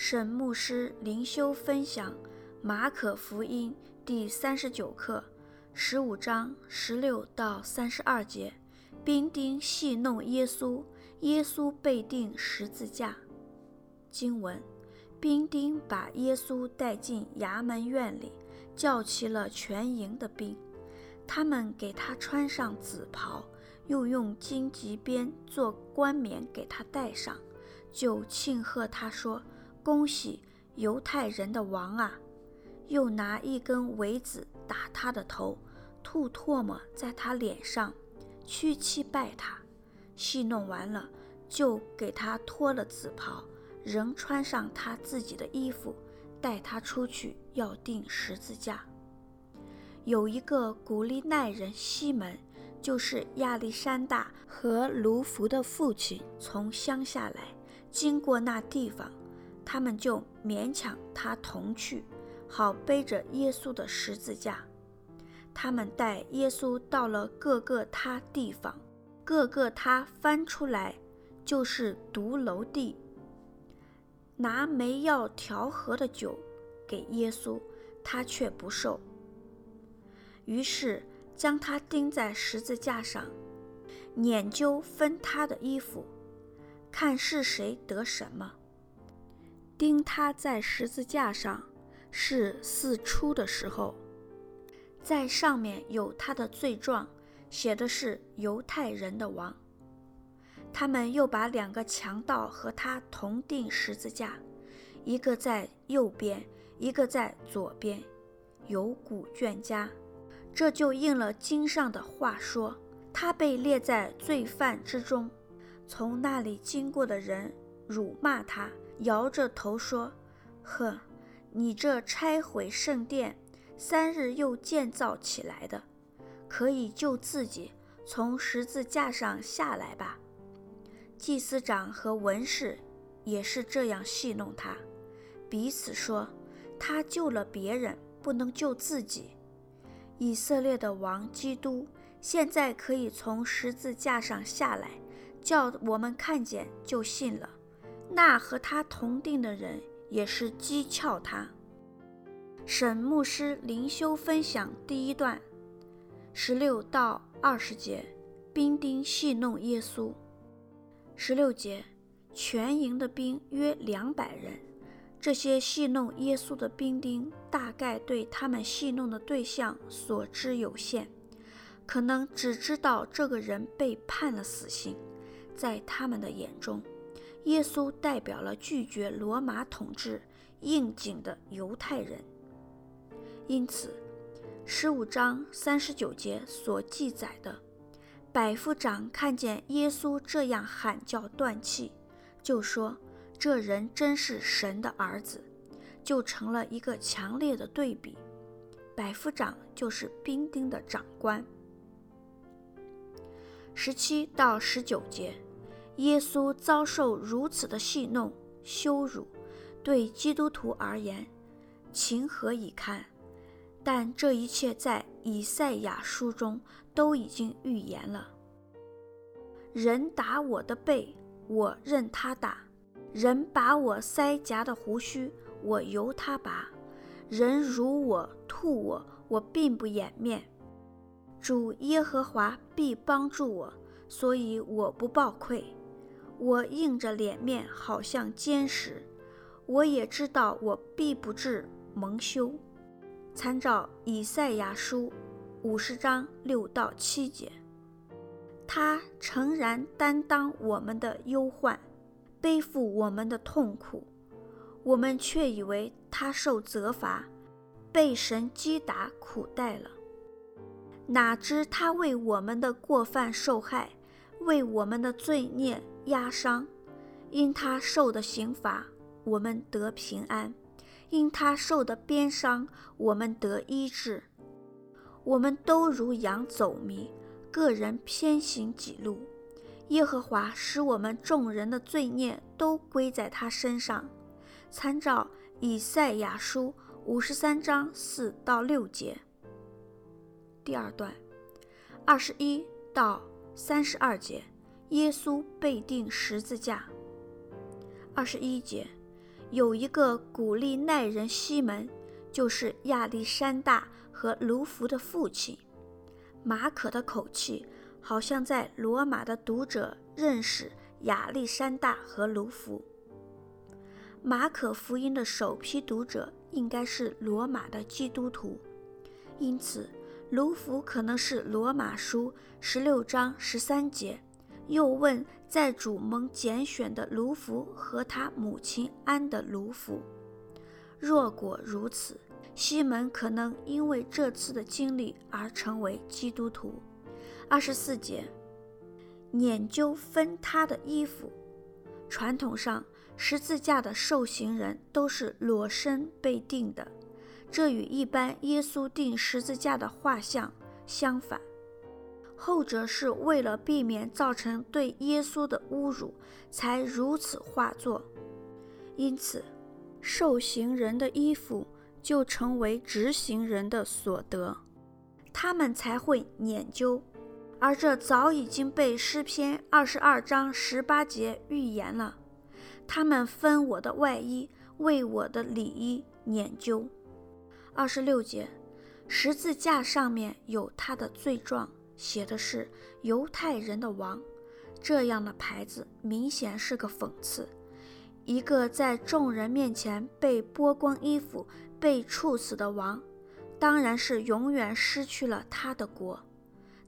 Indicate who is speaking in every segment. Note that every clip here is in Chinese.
Speaker 1: 沈牧师灵修分享《马可福音》第三十九课，十五章十六到三十二节。兵丁戏弄耶稣，耶稣被钉十字架。经文：兵丁把耶稣带进衙门院里，叫齐了全营的兵，他们给他穿上紫袍，又用荆棘编做冠冕给他戴上，就庆贺他说。恭喜犹太人的王啊！又拿一根苇子打他的头，吐唾沫在他脸上，屈膝拜他。戏弄完了，就给他脱了紫袍，仍穿上他自己的衣服，带他出去要钉十字架。有一个古利奈人西门，就是亚历山大和卢浮的父亲，从乡下来，经过那地方。他们就勉强他同去，好背着耶稣的十字架。他们带耶稣到了各个他地方，各个他翻出来就是独楼地，拿没药调和的酒给耶稣，他却不受。于是将他钉在十字架上，拈阄分他的衣服，看是谁得什么。钉他在十字架上是四初的时候，在上面有他的罪状，写的是犹太人的王。他们又把两个强盗和他同钉十字架，一个在右边，一个在左边，有古卷家。这就应了经上的话说：他被列在罪犯之中。从那里经过的人辱骂他。摇着头说：“呵，你这拆毁圣殿，三日又建造起来的，可以救自己，从十字架上下来吧。”祭司长和文士也是这样戏弄他，彼此说：“他救了别人，不能救自己。以色列的王基督现在可以从十字架上下来，叫我们看见就信了。”那和他同定的人也是讥诮他。沈牧师灵修分享第一段，十六到二十节，兵丁戏弄耶稣。十六节，全营的兵约两百人。这些戏弄耶稣的兵丁，大概对他们戏弄的对象所知有限，可能只知道这个人被判了死刑，在他们的眼中。耶稣代表了拒绝罗马统治、应景的犹太人，因此，十五章三十九节所记载的，百夫长看见耶稣这样喊叫断气，就说：“这人真是神的儿子。”就成了一个强烈的对比。百夫长就是兵丁的长官。十七到十九节。耶稣遭受如此的戏弄、羞辱，对基督徒而言，情何以堪？但这一切在以赛亚书中都已经预言了。人打我的背，我任他打；人拔我腮颊的胡须，我由他拔；人辱我、吐我，我并不掩面。主耶和华必帮助我，所以我不抱愧。我硬着脸面，好像坚实。我也知道我必不至蒙羞。参照以赛亚书五十章六到七节，他诚然担当我们的忧患，背负我们的痛苦，我们却以为他受责罚，被神击打苦待了。哪知他为我们的过犯受害，为我们的罪孽。压伤，因他受的刑罚，我们得平安；因他受的鞭伤，我们得医治。我们都如羊走迷，各人偏行己路。耶和华使我们众人的罪孽都归在他身上。参照以赛亚书五十三章四到六节。第二段，二十一到三十二节。耶稣被钉十字架。二十一节，有一个古利奈人西门，就是亚历山大和卢浮的父亲。马可的口气好像在罗马的读者认识亚历山大和卢浮。马可福音的首批读者应该是罗马的基督徒，因此卢浮可能是罗马书十六章十三节。又问在主蒙拣选的卢孚和他母亲安的卢孚。若果如此，西门可能因为这次的经历而成为基督徒。二十四节，拈阄分他的衣服。传统上，十字架的受刑人都是裸身被钉的，这与一般耶稣钉十字架的画像相反。后者是为了避免造成对耶稣的侮辱，才如此画作。因此，受刑人的衣服就成为执行人的所得，他们才会拈阄。而这早已经被诗篇二十二章十八节预言了。他们分我的外衣，为我的里衣拈阄。二十六节，十字架上面有他的罪状。写的是犹太人的王，这样的牌子明显是个讽刺。一个在众人面前被剥光衣服、被处死的王，当然是永远失去了他的国。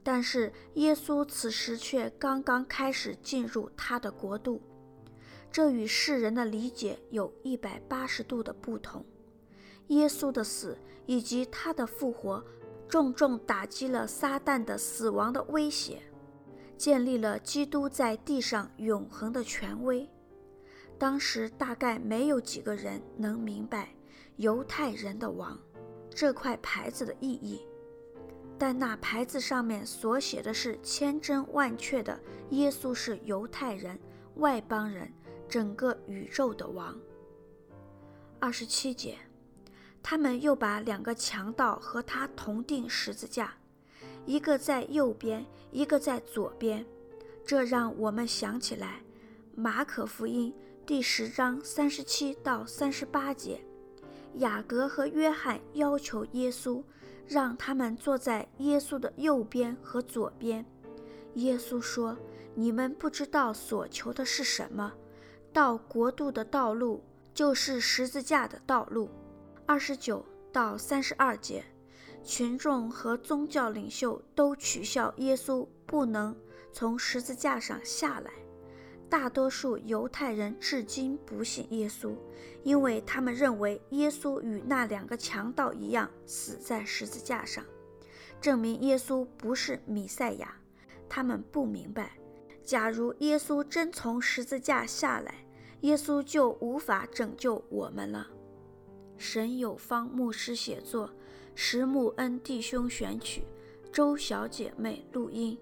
Speaker 1: 但是耶稣此时却刚刚开始进入他的国度，这与世人的理解有一百八十度的不同。耶稣的死以及他的复活。重重打击了撒旦的死亡的威胁，建立了基督在地上永恒的权威。当时大概没有几个人能明白犹太人的王这块牌子的意义，但那牌子上面所写的是千真万确的：耶稣是犹太人、外邦人、整个宇宙的王。二十七节。他们又把两个强盗和他同钉十字架，一个在右边，一个在左边。这让我们想起来，马可福音第十章三十七到三十八节，雅各和约翰要求耶稣让他们坐在耶稣的右边和左边。耶稣说：“你们不知道所求的是什么，到国度的道路就是十字架的道路。”二十九到三十二节，群众和宗教领袖都取笑耶稣不能从十字架上下来。大多数犹太人至今不信耶稣，因为他们认为耶稣与那两个强盗一样死在十字架上，证明耶稣不是弥赛亚。他们不明白，假如耶稣真从十字架下来，耶稣就无法拯救我们了。沈有方牧师写作，石木恩弟兄选曲，周小姐妹录音。